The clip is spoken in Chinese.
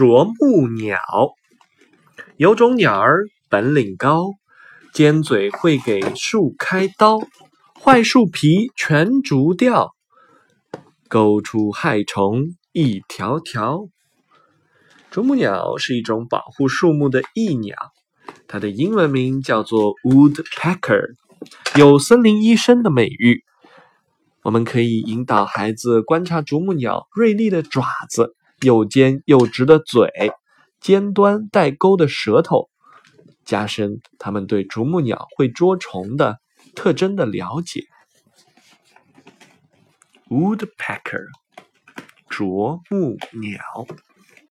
啄木鸟。有种鸟儿本领高，尖嘴会给树开刀，坏树皮全逐掉，勾出害虫一条条。啄木鸟是一种保护树木的益鸟，它的英文名叫做 woodpecker，有森林医生的美誉。我们可以引导孩子观察啄木鸟锐利的爪子、又尖又直的嘴、尖端带钩的舌头，加深他们对啄木鸟会捉虫的特征的了解。Woodpecker，啄木鸟。